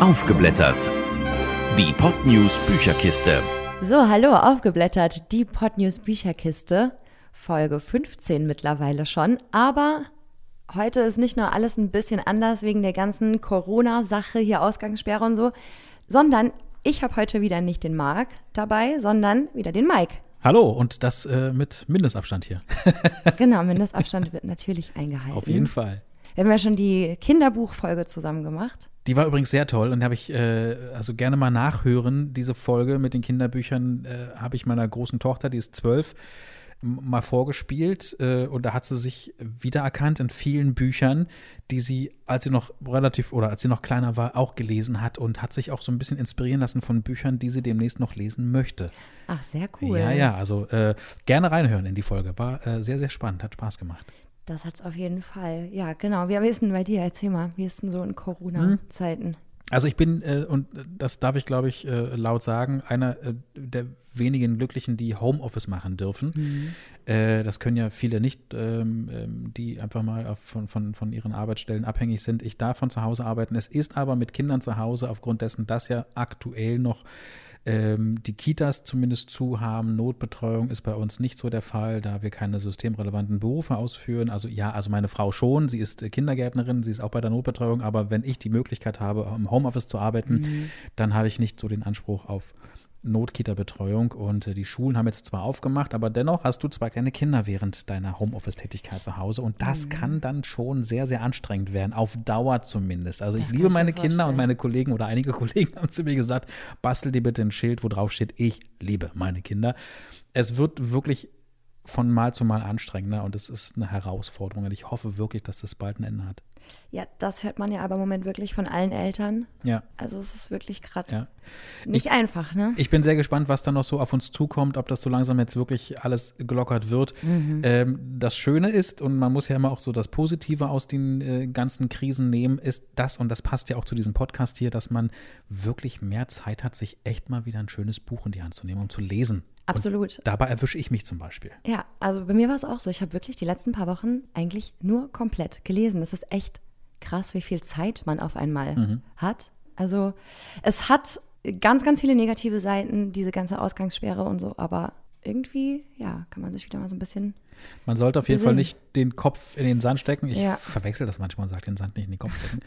Aufgeblättert. Die Podnews Bücherkiste. So, hallo, aufgeblättert. Die Podnews Bücherkiste. Folge 15 mittlerweile schon. Aber heute ist nicht nur alles ein bisschen anders wegen der ganzen Corona-Sache, hier Ausgangssperre und so, sondern ich habe heute wieder nicht den Marc dabei, sondern wieder den Mike. Hallo und das äh, mit Mindestabstand hier. genau, Mindestabstand wird natürlich eingehalten. Auf jeden Fall. Wir haben ja schon die Kinderbuchfolge zusammen gemacht. Die war übrigens sehr toll und habe ich äh, also gerne mal nachhören. Diese Folge mit den Kinderbüchern äh, habe ich meiner großen Tochter, die ist zwölf, mal vorgespielt äh, und da hat sie sich wiedererkannt in vielen Büchern, die sie, als sie noch relativ oder als sie noch kleiner war, auch gelesen hat und hat sich auch so ein bisschen inspirieren lassen von Büchern, die sie demnächst noch lesen möchte. Ach, sehr cool. Ja, ja, also äh, gerne reinhören in die Folge. War äh, sehr, sehr spannend, hat Spaß gemacht. Das hat es auf jeden Fall. Ja, genau. Wie ist denn bei dir? Erzähl mal, wie ist denn so in Corona-Zeiten? Also ich bin, äh, und das darf ich, glaube ich, äh, laut sagen, einer äh, der wenigen Glücklichen, die Homeoffice machen dürfen. Mhm. Äh, das können ja viele nicht, ähm, ähm, die einfach mal von, von, von ihren Arbeitsstellen abhängig sind. Ich darf von zu Hause arbeiten. Es ist aber mit Kindern zu Hause, aufgrund dessen, dass ja aktuell noch ähm, die Kitas zumindest zu haben. Notbetreuung ist bei uns nicht so der Fall, da wir keine systemrelevanten Berufe ausführen. Also ja, also meine Frau schon, sie ist Kindergärtnerin, sie ist auch bei der Notbetreuung, aber wenn ich die Möglichkeit habe, im Homeoffice zu arbeiten, mhm. dann habe ich nicht so den Anspruch auf Notkita-Betreuung und äh, die Schulen haben jetzt zwar aufgemacht, aber dennoch hast du zwei kleine Kinder während deiner Homeoffice-Tätigkeit zu Hause und das mhm. kann dann schon sehr, sehr anstrengend werden, auf Dauer zumindest. Also das ich liebe meine Kinder und meine Kollegen oder einige Kollegen haben zu mir gesagt, bastel dir bitte ein Schild, wo drauf steht, ich liebe meine Kinder. Es wird wirklich von Mal zu Mal anstrengender und es ist eine Herausforderung und ich hoffe wirklich, dass das bald ein Ende hat. Ja, das hört man ja aber im Moment wirklich von allen Eltern. Ja. Also es ist wirklich gerade ja. nicht ich, einfach, ne? Ich bin sehr gespannt, was da noch so auf uns zukommt, ob das so langsam jetzt wirklich alles gelockert wird. Mhm. Ähm, das Schöne ist, und man muss ja immer auch so das Positive aus den äh, ganzen Krisen nehmen, ist das, und das passt ja auch zu diesem Podcast hier, dass man wirklich mehr Zeit hat, sich echt mal wieder ein schönes Buch in die Hand zu nehmen und zu lesen. Absolut. Und dabei erwische ich mich zum Beispiel. Ja, also bei mir war es auch so. Ich habe wirklich die letzten paar Wochen eigentlich nur komplett gelesen. Das ist echt krass, wie viel Zeit man auf einmal mhm. hat. Also es hat ganz, ganz viele negative Seiten, diese ganze Ausgangssperre und so, aber irgendwie, ja, kann man sich wieder mal so ein bisschen. Man sollte auf jeden Fall nicht den Kopf in den Sand stecken. Ich ja. verwechsel das manchmal und sage den Sand nicht in den Kopf stecken.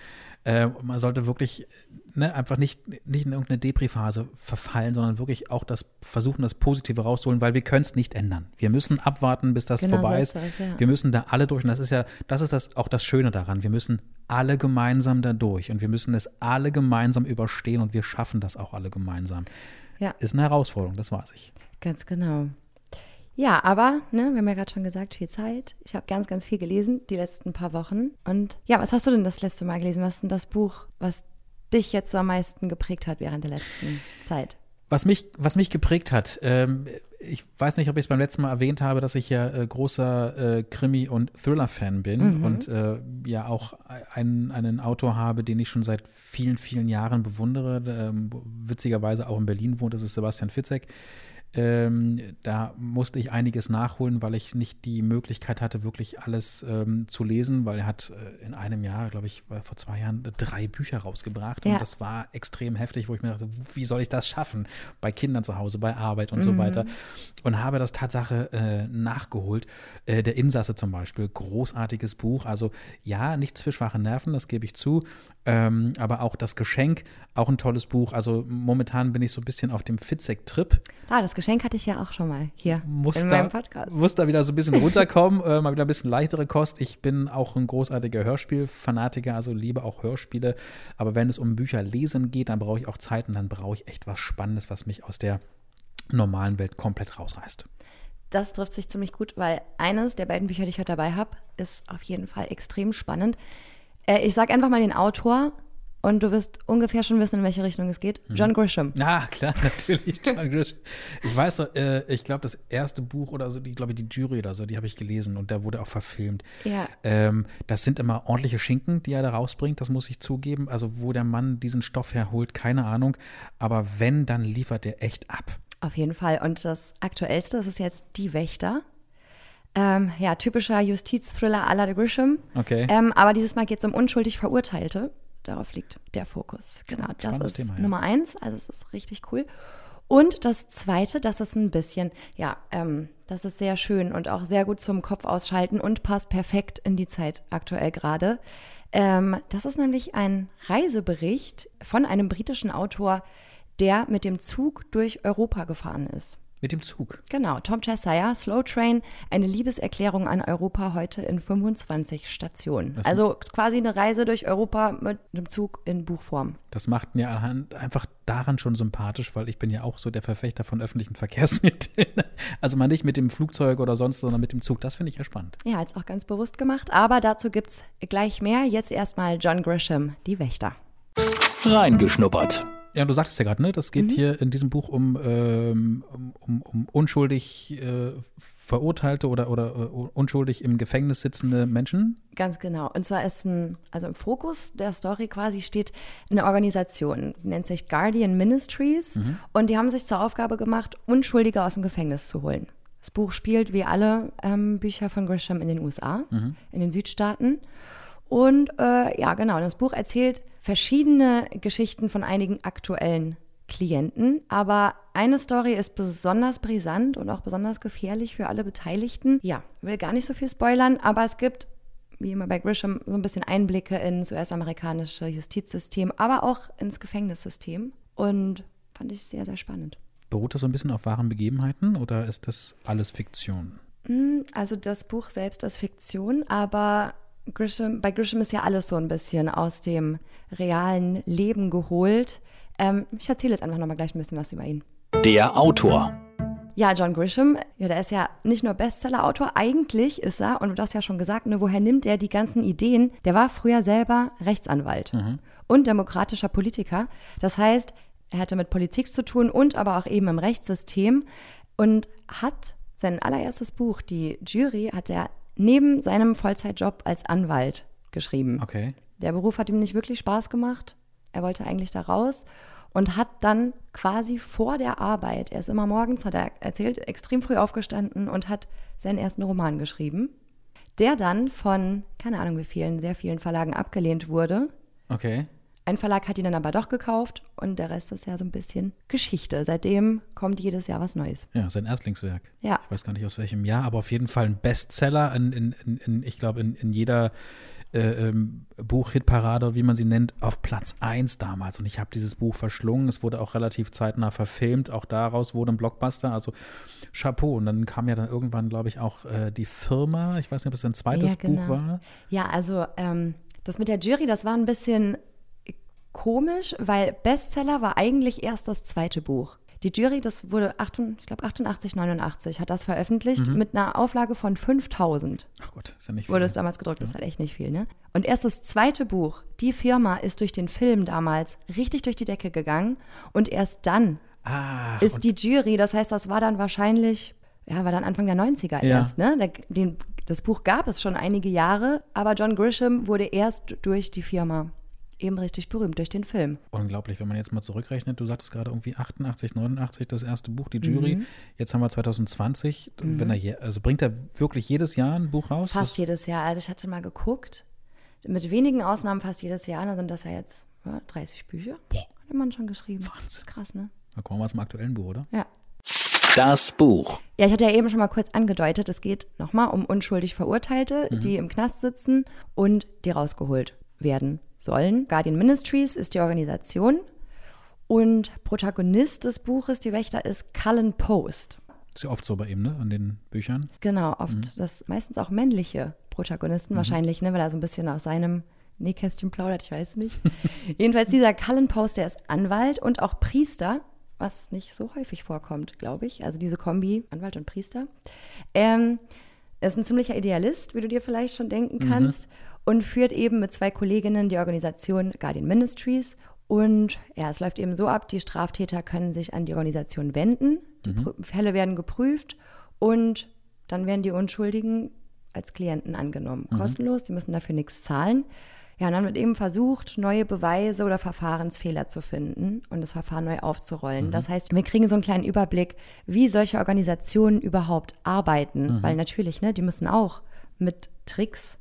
Äh, man sollte wirklich ne, einfach nicht, nicht in irgendeine Depri-Phase verfallen, sondern wirklich auch das versuchen, das Positive rauszuholen, weil wir können es nicht ändern. Wir müssen abwarten, bis das genau vorbei so ist. Das, ja. Wir müssen da alle durch. Und das ist ja, das ist das, auch das Schöne daran. Wir müssen alle gemeinsam da durch und wir müssen es alle gemeinsam überstehen und wir schaffen das auch alle gemeinsam. Ja. Ist eine Herausforderung, das weiß ich. Ganz genau. Ja, aber, ne, wir haben ja gerade schon gesagt, viel Zeit. Ich habe ganz, ganz viel gelesen die letzten paar Wochen. Und ja, was hast du denn das letzte Mal gelesen? Was ist denn das Buch, was dich jetzt so am meisten geprägt hat während der letzten Zeit? Was mich, was mich geprägt hat, ähm, ich weiß nicht, ob ich es beim letzten Mal erwähnt habe, dass ich ja äh, großer äh, Krimi- und Thriller-Fan bin mhm. und äh, ja auch einen, einen Autor habe, den ich schon seit vielen, vielen Jahren bewundere, ähm, witzigerweise auch in Berlin wohnt, das ist Sebastian Fitzek. Ähm, da musste ich einiges nachholen, weil ich nicht die Möglichkeit hatte, wirklich alles ähm, zu lesen, weil er hat äh, in einem Jahr, glaube ich, vor zwei Jahren drei Bücher rausgebracht ja. und das war extrem heftig, wo ich mir dachte, wie soll ich das schaffen? Bei Kindern zu Hause, bei Arbeit und mhm. so weiter. Und habe das Tatsache äh, nachgeholt. Äh, der Insasse zum Beispiel, großartiges Buch. Also ja, nichts für schwache Nerven, das gebe ich zu. Ähm, aber auch das Geschenk, auch ein tolles Buch. Also momentan bin ich so ein bisschen auf dem Fitzek-Trip. Ah, das Geschenk hatte ich ja auch schon mal hier muss in da, meinem Podcast. Muss da wieder so ein bisschen runterkommen, äh, mal wieder ein bisschen leichtere Kost. Ich bin auch ein großartiger Hörspielfanatiker, also liebe auch Hörspiele. Aber wenn es um Bücher lesen geht, dann brauche ich auch Zeit und dann brauche ich echt was Spannendes, was mich aus der normalen Welt komplett rausreißt. Das trifft sich ziemlich gut, weil eines der beiden Bücher, die ich heute dabei habe, ist auf jeden Fall extrem spannend. Äh, ich sag einfach mal den Autor und du wirst ungefähr schon wissen, in welche Richtung es geht. Mhm. John Grisham. Ja, klar, natürlich, John Grisham. Ich weiß, äh, ich glaube, das erste Buch oder so, die, glaube ich, die Jury oder so, die habe ich gelesen und der wurde auch verfilmt. Ja. Ähm, das sind immer ordentliche Schinken, die er da rausbringt, das muss ich zugeben. Also, wo der Mann diesen Stoff herholt, keine Ahnung. Aber wenn, dann liefert er echt ab. Auf jeden Fall. Und das aktuellste das ist jetzt Die Wächter. Ähm, ja, typischer Justizthriller à la de Grisham. Okay. Ähm, aber dieses Mal geht es um unschuldig Verurteilte. Darauf liegt der Fokus. Genau, das ist Thema, ja. Nummer eins. Also es ist richtig cool. Und das Zweite, das ist ein bisschen, ja, ähm, das ist sehr schön und auch sehr gut zum Kopf ausschalten und passt perfekt in die Zeit aktuell gerade. Ähm, das ist nämlich ein Reisebericht von einem britischen Autor, der mit dem Zug durch Europa gefahren ist. Mit dem Zug. Genau, Tom Cheshire, Slow Train, eine Liebeserklärung an Europa heute in 25 Stationen. Das- also quasi eine Reise durch Europa mit einem Zug in Buchform. Das macht mir einfach daran schon sympathisch, weil ich bin ja auch so der Verfechter von öffentlichen Verkehrsmitteln. Also mal nicht mit dem Flugzeug oder sonst, sondern mit dem Zug. Das finde ich ja spannend. Ja, jetzt auch ganz bewusst gemacht, aber dazu gibt's gleich mehr. Jetzt erstmal John Grisham, die Wächter. Reingeschnuppert. Ja, du sagtest ja gerade, ne? Das geht Mhm. hier in diesem Buch um, ähm, um, um, unschuldig äh, verurteilte oder, oder äh, unschuldig im Gefängnis sitzende Menschen. Ganz genau. Und zwar ist ein, also im Fokus der Story quasi steht eine Organisation, die nennt sich Guardian Ministries. Und die haben sich zur Aufgabe gemacht, Unschuldige aus dem Gefängnis zu holen. Das Buch spielt wie alle ähm, Bücher von Grisham in den USA, in den Südstaaten. Und äh, ja, genau, das Buch erzählt verschiedene Geschichten von einigen aktuellen Klienten. Aber eine Story ist besonders brisant und auch besonders gefährlich für alle Beteiligten. Ja, will gar nicht so viel spoilern, aber es gibt, wie immer bei Grisham, so ein bisschen Einblicke ins US-amerikanische Justizsystem, aber auch ins Gefängnissystem. Und fand ich sehr, sehr spannend. Beruht das so ein bisschen auf wahren Begebenheiten oder ist das alles Fiktion? Mm, Also das Buch selbst ist Fiktion, aber Grisham, bei Grisham ist ja alles so ein bisschen aus dem realen Leben geholt. Ähm, ich erzähle jetzt einfach nochmal gleich ein bisschen was über ihn. Der Autor. Ja, John Grisham, ja, der ist ja nicht nur Bestseller-Autor, eigentlich ist er, und du hast ja schon gesagt, ne, woher nimmt er die ganzen Ideen? Der war früher selber Rechtsanwalt und demokratischer Politiker. Das heißt, er hatte mit Politik zu tun und aber auch eben im Rechtssystem und hat sein allererstes Buch, die Jury, hat er neben seinem Vollzeitjob als Anwalt geschrieben. Okay. Der Beruf hat ihm nicht wirklich Spaß gemacht. Er wollte eigentlich da raus und hat dann quasi vor der Arbeit, er ist immer morgens, hat er erzählt, extrem früh aufgestanden und hat seinen ersten Roman geschrieben, der dann von, keine Ahnung wie vielen, sehr vielen Verlagen abgelehnt wurde. Okay. Ein Verlag hat ihn dann aber doch gekauft und der Rest ist ja so ein bisschen Geschichte. Seitdem kommt jedes Jahr was Neues. Ja, sein Erstlingswerk. Ja. Ich weiß gar nicht aus welchem Jahr, aber auf jeden Fall ein Bestseller in, in, in, ich glaube, in, in jeder äh, ähm, Buch-Hitparade, wie man sie nennt, auf Platz 1 damals. Und ich habe dieses Buch verschlungen. Es wurde auch relativ zeitnah verfilmt. Auch daraus wurde ein Blockbuster. Also Chapeau. Und dann kam ja dann irgendwann, glaube ich, auch äh, die Firma. Ich weiß nicht, ob es ein zweites Ja, genau. Buch war. Ja, also ähm, das mit der Jury, das war ein bisschen komisch, weil Bestseller war eigentlich erst das zweite Buch. Die Jury, das wurde, 88, ich glaube 88, 89, hat das veröffentlicht mit einer Auflage von 5000. Ach Gott, ist ja nicht Wurde viel. es damals gedruckt, das ist halt echt nicht viel, ne? Und erst das zweite Buch, die Firma, ist durch den Film damals richtig durch die Decke gegangen und erst dann Ah, ist die Jury, das heißt, das war dann wahrscheinlich, ja, war dann Anfang der 90er Ja. erst, ne? Der, den, das Buch gab es schon einige Jahre, aber John Grisham wurde erst durch die Firma eben richtig berühmt, durch den Film. Unglaublich, wenn man jetzt mal zurückrechnet. Du sagtest gerade irgendwie 88, 89 das erste Buch, die Jury. Jetzt haben wir 2020. Wenn er je, also bringt er wirklich jedes Jahr ein Buch raus? Fast jedes Jahr. Also ich hatte mal geguckt, mit wenigen Ausnahmen fast jedes Jahr, dann sind das ja jetzt ja, 30 Bücher. Boah. Hat der Mann schon geschrieben. Wahnsinn. Das ist krass, ne? Da kommen wir zum aktuellen Buch, oder? Ja. Das Buch. Ja, ich hatte ja eben schon mal kurz angedeutet, es geht nochmal um unschuldig Verurteilte, die im Knast sitzen und die rausgeholt werden sollen. Guardian Ministries ist die Organisation und Protagonist des Buches, die Wächter, ist Cullen Post. Ist ja oft so bei ihm, ne? An den Büchern. Genau, oft das meistens auch männliche Protagonisten wahrscheinlich, ne, weil er so ein bisschen aus seinem Nähkästchen plaudert, ich weiß nicht. Jedenfalls dieser Cullen Post, der ist Anwalt und auch Priester, was nicht so häufig vorkommt, glaube ich. Also diese Kombi, Anwalt und Priester. Ähm, er ist ein ziemlicher Idealist, wie du dir vielleicht schon denken kannst, und führt eben mit zwei Kolleginnen die Organisation Guardian Ministries. Und ja, es läuft eben so ab, die Straftäter können sich an die Organisation wenden, die Prü- Fälle werden geprüft und dann werden die Unschuldigen als Klienten angenommen. Kostenlos, die müssen dafür nichts zahlen. Ja, und dann wird eben versucht, neue Beweise oder Verfahrensfehler zu finden und das Verfahren neu aufzurollen. Das heißt, wir kriegen so einen kleinen Überblick, wie solche Organisationen überhaupt arbeiten, weil natürlich, ne, die müssen auch mit Tricks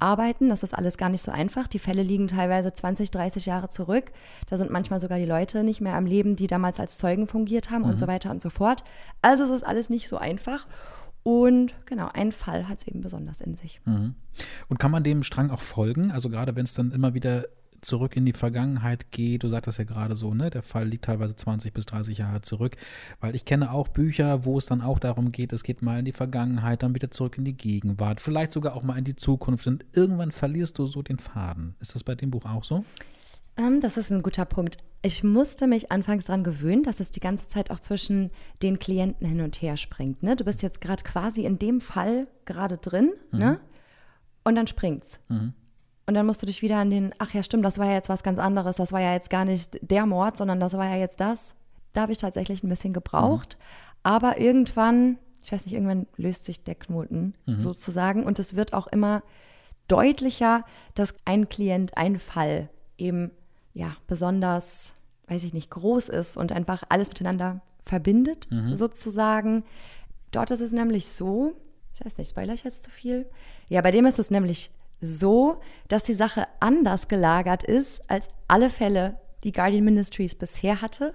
arbeiten. Das ist alles gar nicht so einfach. Die Fälle liegen teilweise 20, 30 Jahre zurück. Da sind manchmal sogar die Leute nicht mehr am Leben, die damals als Zeugen fungiert haben und so weiter und so fort. Also es ist alles nicht so einfach. Und genau, ein Fall hat es eben besonders in sich. Und kann man dem Strang auch folgen? Also gerade wenn es dann immer wieder zurück in die Vergangenheit geht, du sagtest ja gerade so, ne, der Fall liegt teilweise 20 bis 30 Jahre zurück, weil ich kenne auch Bücher, wo es dann auch darum geht, es geht mal in die Vergangenheit, dann wieder zurück in die Gegenwart, vielleicht sogar auch mal in die Zukunft und irgendwann verlierst du so den Faden. Ist das bei dem Buch auch so? Ähm, das ist ein guter Punkt. Ich musste mich anfangs daran gewöhnen, dass es die ganze Zeit auch zwischen den Klienten hin und her springt. Ne? Du bist jetzt gerade quasi in dem Fall gerade drin ne? und dann springt's. Und dann musst du dich wieder an den, ach ja, stimmt, das war ja jetzt was ganz anderes, das war ja jetzt gar nicht der Mord, sondern das war ja jetzt das. Da habe ich tatsächlich ein bisschen gebraucht. Aber irgendwann, ich weiß nicht, irgendwann löst sich der Knoten sozusagen und es wird auch immer deutlicher, dass ein Klient, ein Fall eben ja besonders, weiß ich nicht, groß ist und einfach alles miteinander verbindet, sozusagen. Dort ist es nämlich so, ich weiß nicht, spoiler ich jetzt zu viel? Ja, bei dem ist es nämlich so, dass die Sache anders gelagert ist als alle Fälle, die Guardian Ministries bisher hatte.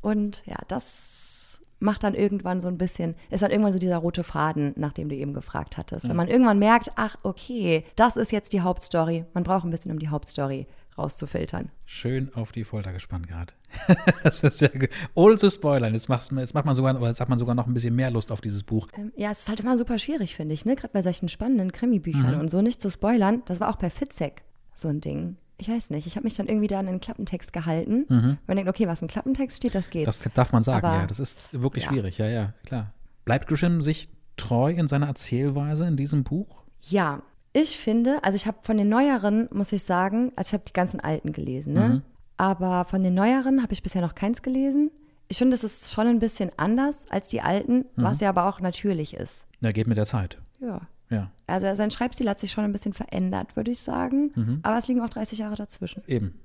Und ja, das macht dann irgendwann so ein bisschen, ist dann irgendwann so dieser rote Faden, nach dem du eben gefragt hattest. Wenn man irgendwann merkt, ach, okay, das ist jetzt die Hauptstory. Man braucht ein bisschen, um die Hauptstory rauszufiltern. Schön auf die Folter gespannt gerade. das ist sehr gut. Ohne zu spoilern. Jetzt, machst, jetzt macht man sogar, oder jetzt hat man sogar noch ein bisschen mehr Lust auf dieses Buch. Ähm, ja, es ist halt immer super schwierig, finde ich, ne? Gerade bei solchen spannenden Krimi-Büchern und so nicht zu spoilern. Das war auch bei Fitzek so ein Ding. Ich weiß nicht, ich habe mich dann irgendwie da an den Klappentext gehalten. Man denkt, okay, was im Klappentext steht, das geht. Das darf man sagen, Aber- ja. Das ist wirklich ja. schwierig, ja, ja, klar. Bleibt Grisham sich treu in seiner Erzählweise in diesem Buch? Ja, ich finde, also ich habe von den neueren, muss ich sagen, also ich habe die ganzen alten gelesen, ne? Aber von den neueren habe ich bisher noch keins gelesen. Ich finde, es ist schon ein bisschen anders als die alten, was ja aber auch natürlich ist. Na, geht mit der Zeit. Ja. Ja, Also sein Schreibstil hat sich schon ein bisschen verändert, würde ich sagen. Aber es liegen auch 30 Jahre dazwischen. eben.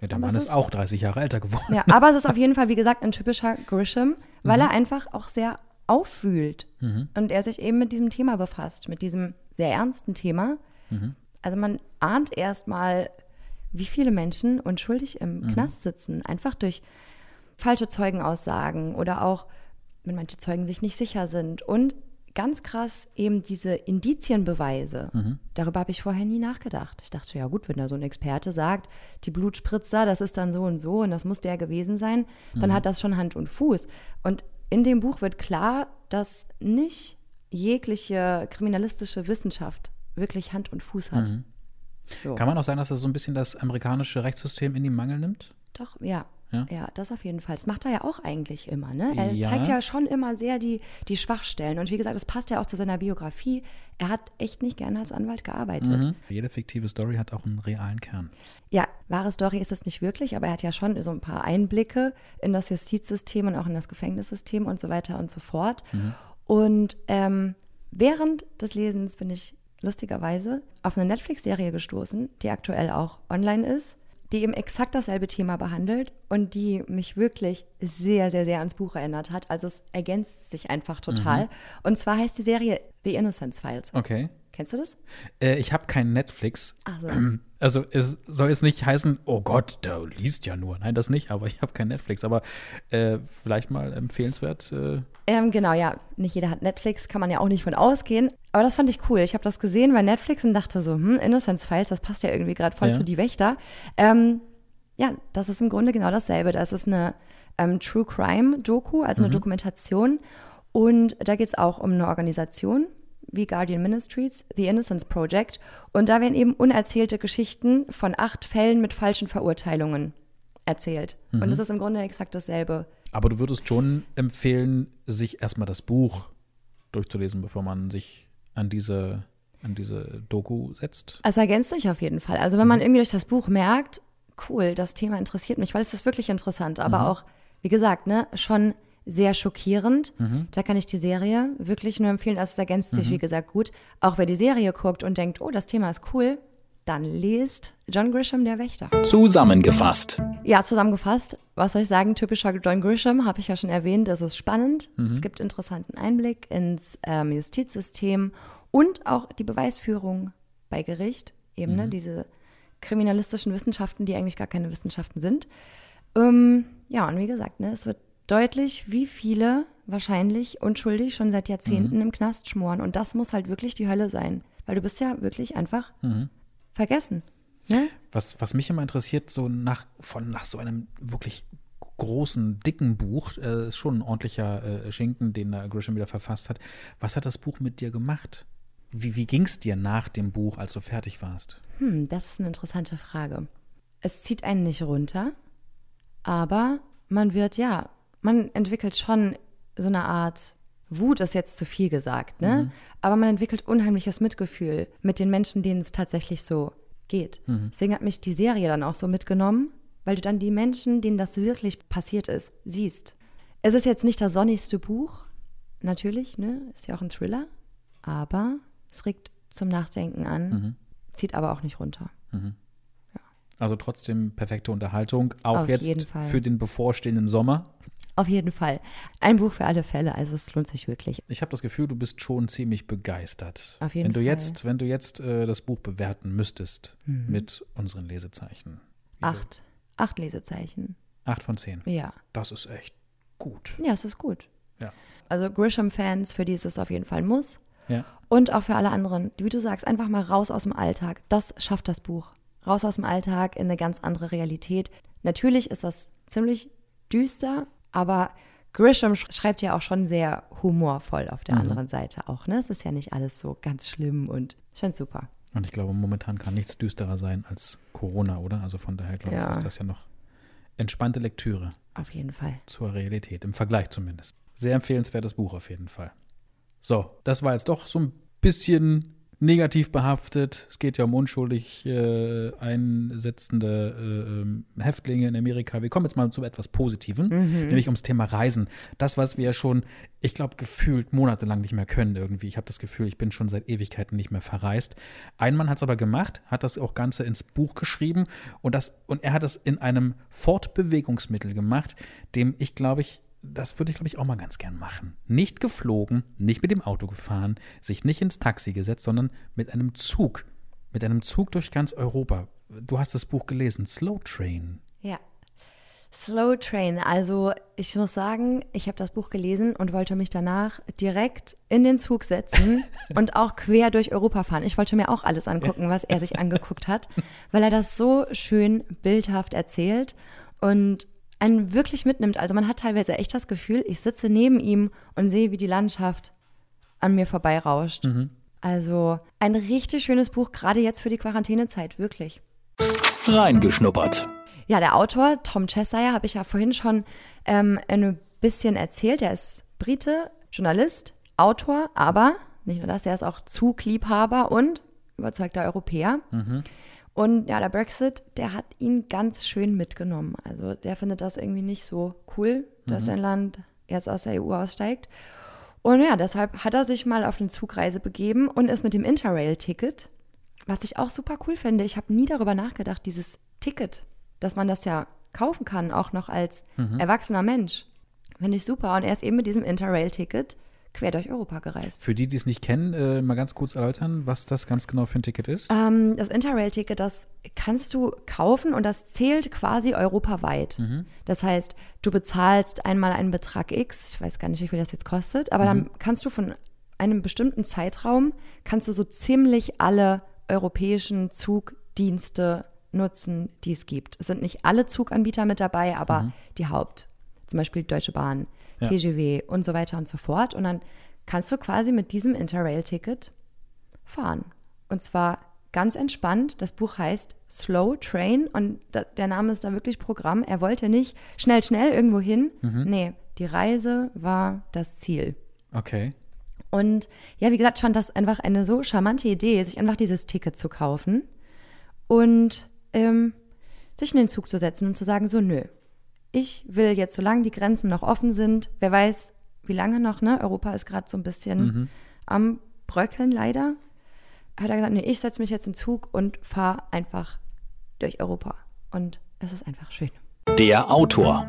Ja, der Aber Mann ist ist- auch 30 Jahre älter geworden. Ja, aber es ist auf jeden Fall, wie gesagt, ein typischer Grisham, weil er einfach auch sehr auffühlt und er sich eben mit diesem Thema befasst, mit diesem sehr ernsten Thema. Also man ahnt erstmal, wie viele Menschen unschuldig im Knast sitzen, einfach durch falsche Zeugenaussagen oder auch, wenn manche Zeugen sich nicht sicher sind. Und ganz krass eben diese Indizienbeweise. Darüber habe ich vorher nie nachgedacht. Ich dachte, ja gut, wenn da so ein Experte sagt, die Blutspritzer, das ist dann so und so und das muss der gewesen sein, dann hat das schon Hand und Fuß. Und in dem Buch wird klar, dass nicht jegliche kriminalistische Wissenschaft wirklich Hand und Fuß hat. So. Kann man auch sagen, dass das so ein bisschen das amerikanische Rechtssystem in die Mangel nimmt? Doch, ja. Ja? ja. das auf jeden Fall. Das macht er ja auch eigentlich immer, ne? Er Ja. zeigt ja schon immer sehr die, die Schwachstellen. Und wie gesagt, das passt ja auch zu seiner Biografie. Er hat echt nicht gerne als Anwalt gearbeitet. Mhm. Jede fiktive Story hat auch einen realen Kern. Ja, wahre Story ist es nicht wirklich, aber er hat ja schon so ein paar Einblicke in das Justizsystem und auch in das Gefängnissystem und so weiter und so fort. Und ähm, während des Lesens bin ich lustigerweise auf eine Netflix-Serie gestoßen, die aktuell auch online ist, die eben exakt dasselbe Thema behandelt und die mich wirklich sehr, sehr, sehr ans Buch erinnert hat. Also es ergänzt sich einfach total. Und zwar heißt die Serie The Innocence Files. Okay. Kennst du das? Äh, ich habe kein Netflix. So. Also es soll jetzt nicht heißen, oh Gott, der liest ja nur. Nein, das nicht, aber ich habe kein Netflix. Aber äh, vielleicht mal empfehlenswert. Äh, Ähm, genau, ja. Nicht jeder hat Netflix, kann man ja auch nicht von ausgehen. Aber das fand ich cool. Ich habe das gesehen bei Netflix und dachte so, hm, Innocence Files, das passt ja irgendwie gerade voll Ja. zu Die Wächter. Ähm, ja, das ist im Grunde genau dasselbe. Das ist eine ähm, True Crime Doku, also eine Dokumentation. Und da geht es auch um eine Organisation wie Guardian Ministries, The Innocence Project. Und da werden eben unerzählte Geschichten von acht Fällen mit falschen Verurteilungen erzählt. Und es ist im Grunde exakt dasselbe. aber du würdest schon empfehlen, sich erstmal das Buch durchzulesen, bevor man sich an diese, an diese Doku setzt. Es ergänzt sich auf jeden Fall. Also wenn man irgendwie durch das Buch merkt, cool, das Thema interessiert mich, weil es ist wirklich interessant, aber auch, wie gesagt, ne, schon sehr schockierend. Da kann ich die Serie wirklich nur empfehlen. Also es ergänzt sich, wie gesagt, gut. Auch wer die Serie guckt und denkt, oh, das Thema ist cool, dann lest John Grisham, der Wächter. Zusammengefasst. Ja, zusammengefasst, was soll ich sagen, typischer John Grisham, habe ich ja schon erwähnt, es ist spannend, es gibt interessanten Einblick ins ähm, Justizsystem und auch die Beweisführung bei Gericht, eben, ne? Diese kriminalistischen Wissenschaften, die eigentlich gar keine Wissenschaften sind. Ähm, ja, und wie gesagt, ne, es wird deutlich, wie viele wahrscheinlich unschuldig schon seit Jahrzehnten im Knast schmoren. Und das muss halt wirklich die Hölle sein. Weil du bist ja wirklich einfach vergessen. Ne? Was, was mich immer interessiert, so nach, von, nach so einem wirklich großen, dicken Buch, äh, ist schon ein ordentlicher äh, Schinken, den da Grisham wieder verfasst hat. Was hat das Buch mit dir gemacht? Wie, wie ging es dir nach dem Buch, als du fertig warst? Hm, das ist eine interessante Frage. Es zieht einen nicht runter, aber man wird, ja, man entwickelt schon so eine Art Wut ist jetzt zu viel gesagt, ne? Aber man entwickelt unheimliches Mitgefühl mit den Menschen, denen es tatsächlich so geht. Deswegen hat mich die Serie dann auch so mitgenommen, weil du dann die Menschen, denen das wirklich passiert ist, siehst. Es ist jetzt nicht das sonnigste Buch, natürlich, ne? Ist ja auch ein Thriller, aber es regt zum Nachdenken an, zieht aber auch nicht runter. Also trotzdem perfekte Unterhaltung, auch Auf jetzt für den bevorstehenden Sommer. Auf jeden Fall. Ein Buch für alle Fälle, also es lohnt sich wirklich. Ich habe das Gefühl, du bist schon ziemlich begeistert. Auf jeden wenn du Fall. jetzt, wenn du jetzt äh, das Buch bewerten müsstest Mhm. mit unseren Lesezeichen. Acht. Acht Lesezeichen. du- Acht von zehn. Ja. Das ist echt gut. Ja, es ist gut. Ja. Also Grisham-Fans, für die ist es auf jeden Fall ein Muss. Ja. Und auch für alle anderen, wie du sagst, einfach mal raus aus dem Alltag. Das schafft das Buch. Raus aus dem Alltag in eine ganz andere Realität. Natürlich ist das ziemlich düster, aber Grisham sch- schreibt ja auch schon sehr humorvoll auf der anderen Seite auch. Ne? Es ist ja nicht alles so ganz schlimm und schon super. Und ich glaube, momentan kann nichts düsterer sein als Corona, oder? Also von daher glaube Ja. ich, ist das ja noch entspannte Lektüre Auf jeden Fall. zur Realität, im Vergleich zumindest. Sehr empfehlenswertes Buch auf jeden Fall. So, das war jetzt doch so ein bisschen negativ behaftet. Es geht ja um unschuldig äh, einsetzende äh, ähm, Häftlinge in Amerika. Wir kommen jetzt mal zu etwas Positivem, nämlich ums Thema Reisen. Das, was wir ja schon, ich glaube, gefühlt monatelang nicht mehr können irgendwie. Ich habe das Gefühl, ich bin schon seit Ewigkeiten nicht mehr verreist. Ein Mann hat es aber gemacht, hat das auch Ganze ins Buch geschrieben und, das, und er hat es in einem Fortbewegungsmittel gemacht, dem ich, glaube ich, das würde ich, glaube ich, auch mal ganz gern machen. Nicht geflogen, nicht mit dem Auto gefahren, sich nicht ins Taxi gesetzt, sondern mit einem Zug. Mit einem Zug durch ganz Europa. Du hast das Buch gelesen, Slow Train. Ja. Slow Train. Also ich muss sagen, ich habe das Buch gelesen und wollte mich danach direkt in den Zug setzen und auch quer durch Europa fahren. Ich wollte mir auch alles angucken, was er sich angeguckt hat, weil er das so schön bildhaft erzählt und einen wirklich mitnimmt. Also man hat teilweise echt das Gefühl, ich sitze neben ihm und sehe, wie die Landschaft an mir vorbeirauscht. Also ein richtig schönes Buch, gerade jetzt für die Quarantänezeit, wirklich. Reingeschnuppert. Ja, der Autor, Tom Cheshire, habe ich ja vorhin schon ähm, ein bisschen erzählt. Er ist Brite, Journalist, Autor, aber nicht nur das, er ist auch Zugliebhaber und überzeugter Europäer. Und ja, der Brexit, der hat ihn ganz schön mitgenommen. Also der findet das irgendwie nicht so cool, dass sein Land jetzt aus der EU aussteigt. Und ja, deshalb hat er sich mal auf eine Zugreise begeben und ist mit dem Interrail-Ticket, was ich auch super cool finde, ich habe nie darüber nachgedacht, dieses Ticket, dass man das ja kaufen kann, auch noch als erwachsener Mensch. Finde ich super. Und er ist eben mit diesem Interrail-Ticket quer durch Europa gereist. Für die, die es nicht kennen, äh, mal ganz kurz erläutern, was das ganz genau für ein Ticket ist. Ähm, das Interrail-Ticket, das kannst du kaufen und das zählt quasi europaweit. Das heißt, du bezahlst einmal einen Betrag X, ich weiß gar nicht, wie viel das jetzt kostet, aber dann kannst du von einem bestimmten Zeitraum, kannst du so ziemlich alle europäischen Zugdienste nutzen, die es gibt. Es sind nicht alle Zuganbieter mit dabei, aber die Haupt. Zum Beispiel Deutsche Bahn, Ja. TGW und so weiter und so fort. Und dann kannst du quasi mit diesem Interrail-Ticket fahren. Und zwar ganz entspannt. Das Buch heißt Slow Train und da, der Name ist da wirklich Programm. Er wollte nicht schnell, schnell irgendwo hin. Nee, die Reise war das Ziel. Okay. Und ja, wie gesagt, ich fand das einfach eine so charmante Idee, sich einfach dieses Ticket zu kaufen und ähm, sich in den Zug zu setzen und zu sagen, so nö, ich will jetzt, solange die Grenzen noch offen sind, wer weiß, wie lange noch, ne? Europa ist gerade so ein bisschen am Bröckeln leider. Hat er gesagt, nee, ich setze mich jetzt in den Zug und fahre einfach durch Europa. Und es ist einfach schön. Der Autor.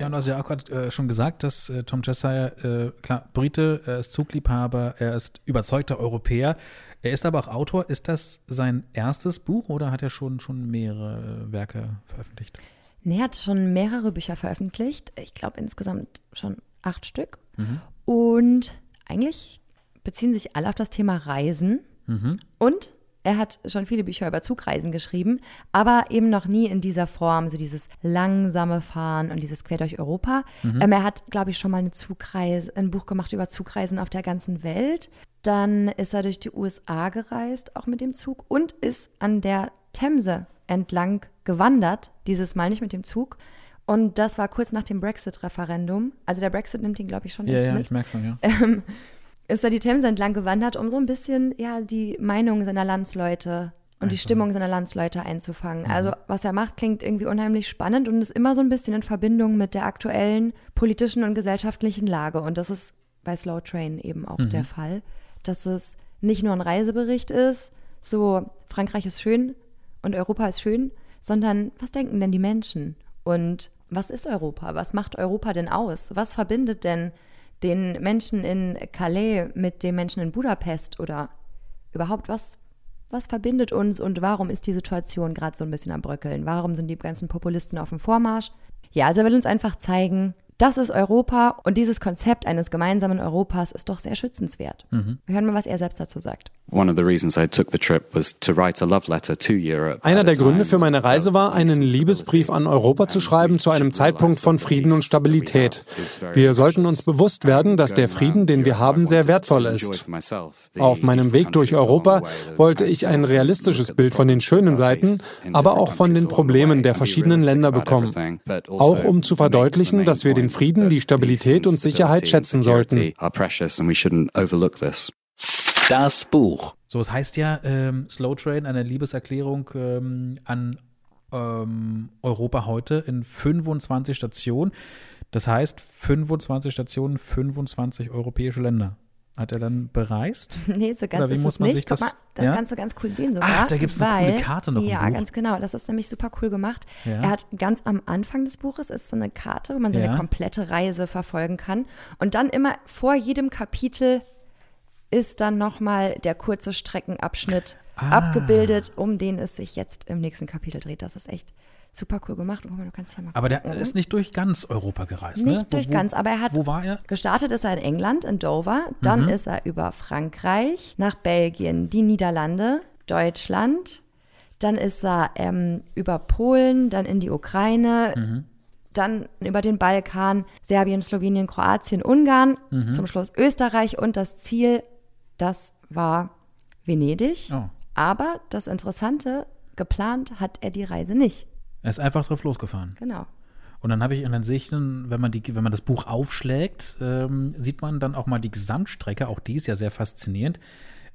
Ja, und du hast ja auch gerade äh, schon gesagt, dass äh, Tom Cheshire, äh, klar, Brite, er ist Zugliebhaber, er ist überzeugter Europäer. Er ist aber auch Autor. Ist das sein erstes Buch oder hat er schon, schon mehrere äh, Werke veröffentlicht? Nee, er hat schon mehrere Bücher veröffentlicht. Ich glaube insgesamt schon acht Stück. Mhm. Und eigentlich beziehen sich alle auf das Thema Reisen. Mhm. Und er hat schon viele Bücher über Zugreisen geschrieben, aber eben noch nie in dieser Form, so dieses langsame Fahren und dieses Quer durch Europa. Mhm. Ähm, er hat, glaube ich, schon mal eine Zugreise, ein Buch gemacht über Zugreisen auf der ganzen Welt. Dann ist er durch die USA gereist, auch mit dem Zug, und ist an der Themse entlang gewandert, dieses Mal nicht mit dem Zug. Und das war kurz nach dem Brexit-Referendum. Also der Brexit nimmt ihn, glaube ich, schon ja, ja, mit. ich merke schon, ja. Ähm, ist er die Themse entlang gewandert, um so ein bisschen ja die Meinung seiner Landsleute und die Stimmung seiner Landsleute einzufangen. Mhm. Also was er macht, klingt irgendwie unheimlich spannend und ist immer so ein bisschen in Verbindung mit der aktuellen politischen und gesellschaftlichen Lage. Und das ist bei Slow Train eben auch mhm. der Fall, dass es nicht nur ein Reisebericht ist, so Frankreich ist schön und Europa ist schön, sondern was denken denn die Menschen? Und was ist Europa? Was macht Europa denn aus? Was verbindet denn den Menschen in Calais mit den Menschen in Budapest oder überhaupt was, was verbindet uns und warum ist die Situation gerade so ein bisschen am Bröckeln? Warum sind die ganzen Populisten auf dem Vormarsch? Ja, also er will uns einfach zeigen, das ist Europa und dieses Konzept eines gemeinsamen Europas ist doch sehr schützenswert. Mhm. Wir hören mal, was er selbst dazu sagt. Einer der Gründe für meine Reise war, einen Liebesbrief an Europa zu schreiben zu einem Zeitpunkt von Frieden und Stabilität. Wir sollten uns bewusst werden, dass der Frieden, den wir haben, sehr wertvoll ist. Auf meinem Weg durch Europa wollte ich ein realistisches Bild von den schönen Seiten, aber auch von den Problemen der verschiedenen Länder bekommen. Auch um zu verdeutlichen, dass wir den den Frieden, die Stabilität und Sicherheit schätzen sollten. Das Buch. So, es heißt ja ähm, Slow Train, eine Liebeserklärung ähm, an ähm, Europa heute in 25 Stationen. Das heißt, 25 Stationen, 25 europäische Länder. Hat er dann bereist? Nee, so ganz Oder wie ist muss es man nicht. sich das, mal, das ja? kannst du ganz cool sehen sogar. Ach, da gibt es eine weil, coole Karte noch Ja, ganz genau. Das ist nämlich super cool gemacht. Ja. Er hat ganz am Anfang des Buches ist so eine Karte, wo man seine Ja. komplette Reise verfolgen kann. Und dann immer vor jedem Kapitel ist dann nochmal der kurze Streckenabschnitt Ah. abgebildet, um den es sich jetzt im nächsten Kapitel dreht. Das ist echt super cool gemacht. Und guck mal, du kannst ja mal Aber der gucken. ist nicht durch ganz Europa gereist, Nicht ne? Durch wo, ganz, aber er hat Wo war er? Gestartet ist er in England, in Dover. Dann Mhm. ist er über Frankreich nach Belgien, die Niederlande, Deutschland. Dann ist er ähm, über Polen, dann in die Ukraine, Mhm. dann über den Balkan, Serbien, Slowenien, Kroatien, Ungarn, Mhm. zum Schluss Österreich und das Ziel, das war Venedig. Oh. Aber das Interessante, geplant hat er die Reise nicht. Er ist einfach drauf losgefahren. Genau. Und dann habe ich, und dann sehe ich dann, wenn man, die, wenn man das Buch aufschlägt, ähm, sieht man dann auch mal die Gesamtstrecke, auch die ist ja sehr faszinierend.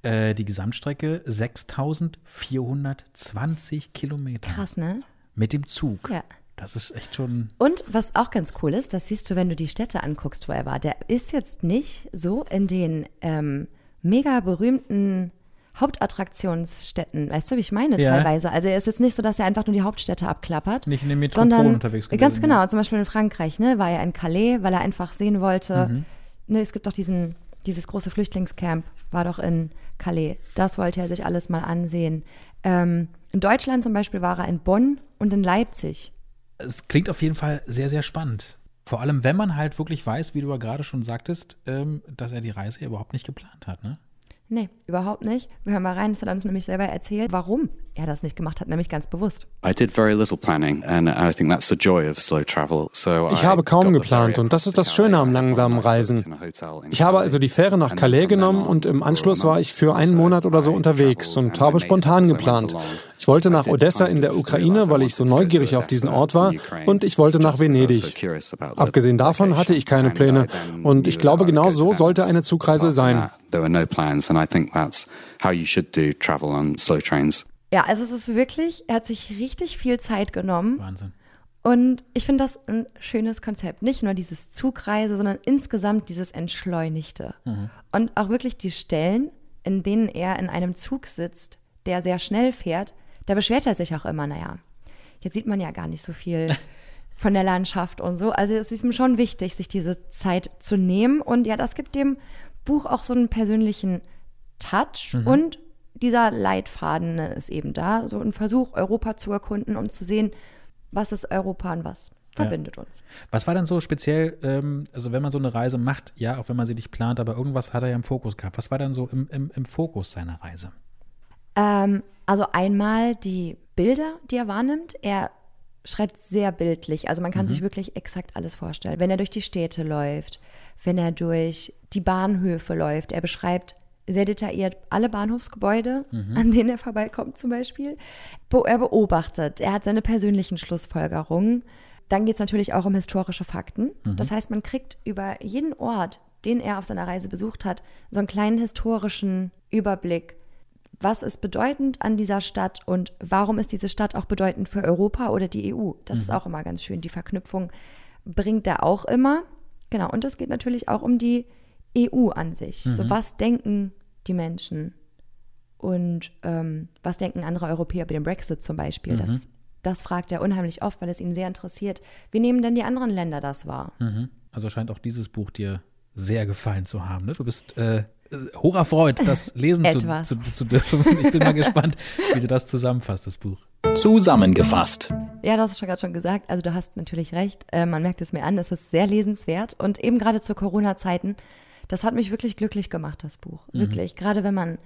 Äh, die Gesamtstrecke 6420 Kilometer. Krass, ne? Mit dem Zug. Ja. Das ist echt schon. Und was auch ganz cool ist, das siehst du, wenn du die Städte anguckst, wo er war. Der ist jetzt nicht so in den ähm, mega berühmten Hauptattraktionsstädten. Weißt du, wie ich meine Ja. teilweise? Also er ist jetzt nicht so, dass er einfach nur die Hauptstädte abklappert. Nicht in den Metropolen sondern, unterwegs gewesen, Ganz genau, ja. zum Beispiel in Frankreich, ne, war er in Calais, weil er einfach sehen wollte, Mhm. ne, es gibt doch diesen, dieses große Flüchtlingscamp, war doch in Calais. Das wollte er sich alles mal ansehen. Ähm, in Deutschland zum Beispiel war er in Bonn und in Leipzig. Es klingt auf jeden Fall sehr, sehr spannend. Vor allem, wenn man halt wirklich weiß, wie du ja gerade schon sagtest, ähm, dass er die Reise ja überhaupt nicht geplant hat, ne? Nee, überhaupt nicht. Wir hören mal rein, es hat er uns nämlich selber erzählt, warum er das nicht gemacht hat, nämlich ganz bewusst. I did very little planning, and I think that's the joy of slow travel. So Ich I habe kaum geplant ferry und das ist das to Schöne Calais. am langsamen Reisen. Ich habe also die Fähre nach Calais genommen on, und im for a Anschluss war month ich für einen or so, Monat oder so I unterwegs und habe spontan geplant. Ich wollte nach Odessa in der Ukraine, weil ich so wanted to go to neugierig auf diesen Odessa Ort war in Ukraine, und ich wollte nach just because I was so Venedig. curious about the Abgesehen davon hatte ich keine location. Pläne und ich glaube, that I would genau so sollte eine Zugreise sein. There were no plans, and I think that's how you should do travel on slow trains. Ja, also es ist wirklich, er hat sich richtig viel Zeit genommen Wahnsinn. und ich finde das ein schönes Konzept. Nicht nur dieses Zugreise, sondern insgesamt dieses Entschleunigte. Und auch wirklich die Stellen, in denen er in einem Zug sitzt, der sehr schnell fährt, da beschwert er sich auch immer, naja, jetzt sieht man ja gar nicht so viel von der Landschaft und so. Also es ist ihm schon wichtig, sich diese Zeit zu nehmen. Und ja, das gibt dem Buch auch so einen persönlichen Touch mhm. und dieser Leitfaden ist eben da, so ein Versuch, Europa zu erkunden, um zu sehen, was ist Europa und was verbindet ja. uns. Was war denn so speziell, ähm, also wenn man so eine Reise macht, ja, auch wenn man sie nicht plant, aber irgendwas hat er ja im Fokus gehabt. Was war denn so im, im, im Fokus seiner Reise? Ähm, also einmal die Bilder, die er wahrnimmt. Er schreibt sehr bildlich, also man kann mhm. sich wirklich exakt alles vorstellen. Wenn er durch die Städte läuft, wenn er durch die Bahnhöfe läuft, er beschreibt sehr detailliert alle Bahnhofsgebäude, mhm. an denen er vorbeikommt zum Beispiel. Er beobachtet, er hat seine persönlichen Schlussfolgerungen. Dann geht es natürlich auch um historische Fakten. Mhm. Das heißt, man kriegt über jeden Ort, den er auf seiner Reise besucht hat, so einen kleinen historischen Überblick. Was ist bedeutend an dieser Stadt und warum ist diese Stadt auch bedeutend für Europa oder die EU? Das mhm. ist auch immer ganz schön. Die Verknüpfung bringt er auch immer. Genau. Und es geht natürlich auch um die EU an sich. Mhm. So, was denken die Menschen? Und ähm, was denken andere Europäer über den Brexit zum Beispiel? Mhm. Das, das fragt er unheimlich oft, weil es ihn sehr interessiert. Wie nehmen denn die anderen Länder das wahr? Mhm. Also scheint auch dieses Buch dir sehr gefallen zu haben. Ne? Du bist äh, hoch erfreut, das lesen zu, zu, zu, dürfen. Ich bin mal gespannt, wie du das zusammenfasst, das Buch. Zusammengefasst. Ja, das hast du gerade schon gesagt. Also du hast natürlich recht. Äh, man merkt es mir an, es ist sehr lesenswert. Und eben gerade zu Corona-Zeiten das hat mich wirklich glücklich gemacht, das Buch. Mhm. Wirklich. Gerade wenn man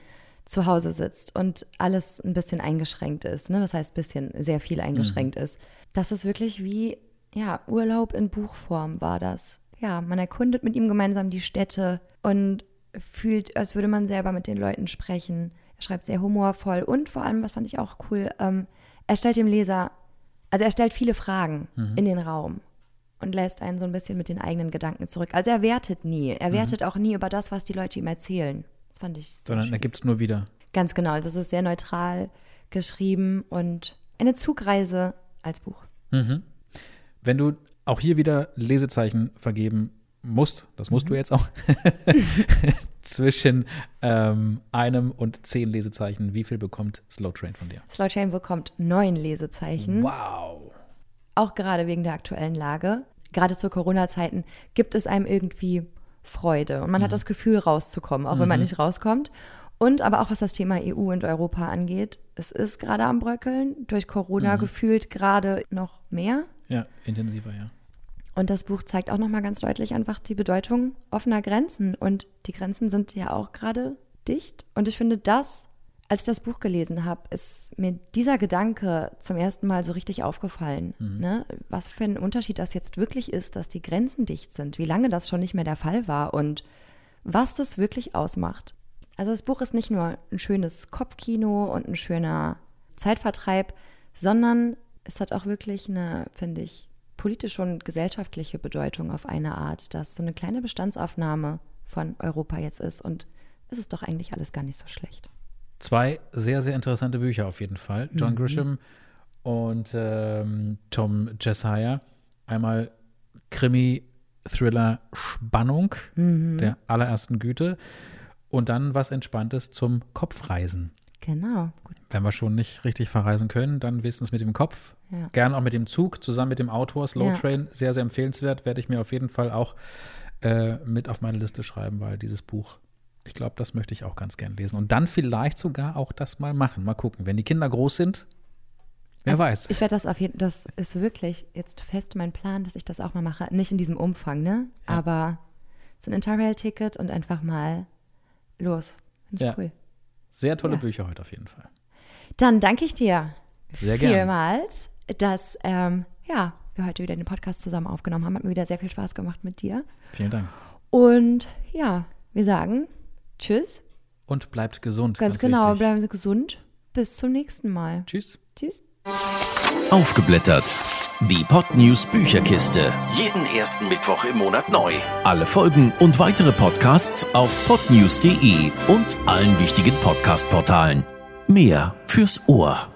zu Hause sitzt und alles ein bisschen eingeschränkt ist, ne? was heißt bisschen, sehr viel eingeschränkt mhm. ist. Das ist wirklich wie, ja, Urlaub in Buchform war das. Ja, man erkundet mit ihm gemeinsam die Städte und fühlt, als würde man selber mit den Leuten sprechen. Er schreibt sehr humorvoll und vor allem, was fand ich auch cool, ähm, er stellt dem Leser, also er stellt viele Fragen mhm. in den Raum und lässt einen so ein bisschen mit den eigenen Gedanken zurück. Also er wertet nie. Er mhm. wertet mhm. auch nie über das, was die Leute ihm erzählen. Das fand ich. Sondern er gibt es nur wieder. Ganz genau. Das also ist sehr neutral geschrieben und eine Zugreise als Buch. Mhm. Wenn du auch hier wieder Lesezeichen vergeben musst, das musst mhm. du jetzt auch, zwischen ähm, einem und zehn Lesezeichen, wie viel bekommt Slow Train von dir? Slow Train bekommt neun Lesezeichen. Wow auch gerade wegen der aktuellen Lage, gerade zu Corona-Zeiten, gibt es einem irgendwie Freude und man mhm. hat das Gefühl, rauszukommen, auch mhm. wenn man mhm. nicht rauskommt. Und aber auch was das Thema EU und Europa angeht, es ist gerade am Bröckeln, durch Corona mhm. gefühlt gerade noch mehr. Ja, intensiver, ja. Und das Buch zeigt auch nochmal ganz deutlich einfach die Bedeutung offener Grenzen. Und die Grenzen sind ja auch gerade dicht. Und ich finde, das als ich das Buch gelesen habe, ist mir dieser Gedanke zum ersten Mal so richtig aufgefallen. Mhm. Ne? Was für ein Unterschied das jetzt wirklich ist, dass die Grenzen dicht sind, wie lange das schon nicht mehr der Fall war und was das wirklich ausmacht. Also das Buch ist nicht nur ein schönes Kopfkino und ein schöner Zeitvertreib, sondern es hat auch wirklich eine, finde ich, politische und gesellschaftliche Bedeutung auf eine Art, dass so eine kleine Bestandsaufnahme von Europa jetzt ist. Und es ist doch eigentlich alles gar nicht so schlecht. Zwei sehr, sehr interessante Bücher auf jeden Fall. John mhm. Grisham und ähm, Tom Jesiah. Einmal Krimi, Thriller, Spannung mhm. der allerersten Güte. Und dann was Entspanntes zum Kopfreisen. Genau. Gut. Wenn wir schon nicht richtig verreisen können, dann wenigstens mit dem Kopf. Ja. Gern auch mit dem Zug, zusammen mit dem Autor. Slow ja. Train, sehr, sehr empfehlenswert. Werde ich mir auf jeden Fall auch äh, mit auf meine Liste schreiben, weil dieses Buch ich glaube, das möchte ich auch ganz gern lesen. Und dann vielleicht sogar auch das mal machen. Mal gucken. Wenn die Kinder groß sind, wer also, weiß. Ich werde das auf jeden das ist wirklich jetzt fest mein Plan, dass ich das auch mal mache. Nicht in diesem Umfang, ne? Ja. Aber so ein Interrail-Ticket und einfach mal los. Finde ich ja. cool. Sehr tolle ja. Bücher heute auf jeden Fall. Dann danke ich dir Sehr vielmals, dass ähm, ja, wir heute wieder den Podcast zusammen aufgenommen haben. Hat mir wieder sehr viel Spaß gemacht mit dir. Vielen Dank. Und ja, wir sagen Tschüss. Und bleibt gesund. Ganz, ganz genau, wichtig. bleiben Sie gesund. Bis zum nächsten Mal. Tschüss. Tschüss. Aufgeblättert. Die Podnews Bücherkiste. Jeden ersten Mittwoch im Monat neu. Alle Folgen und weitere Podcasts auf podnews.de und allen wichtigen Podcast-Portalen. Mehr fürs Ohr.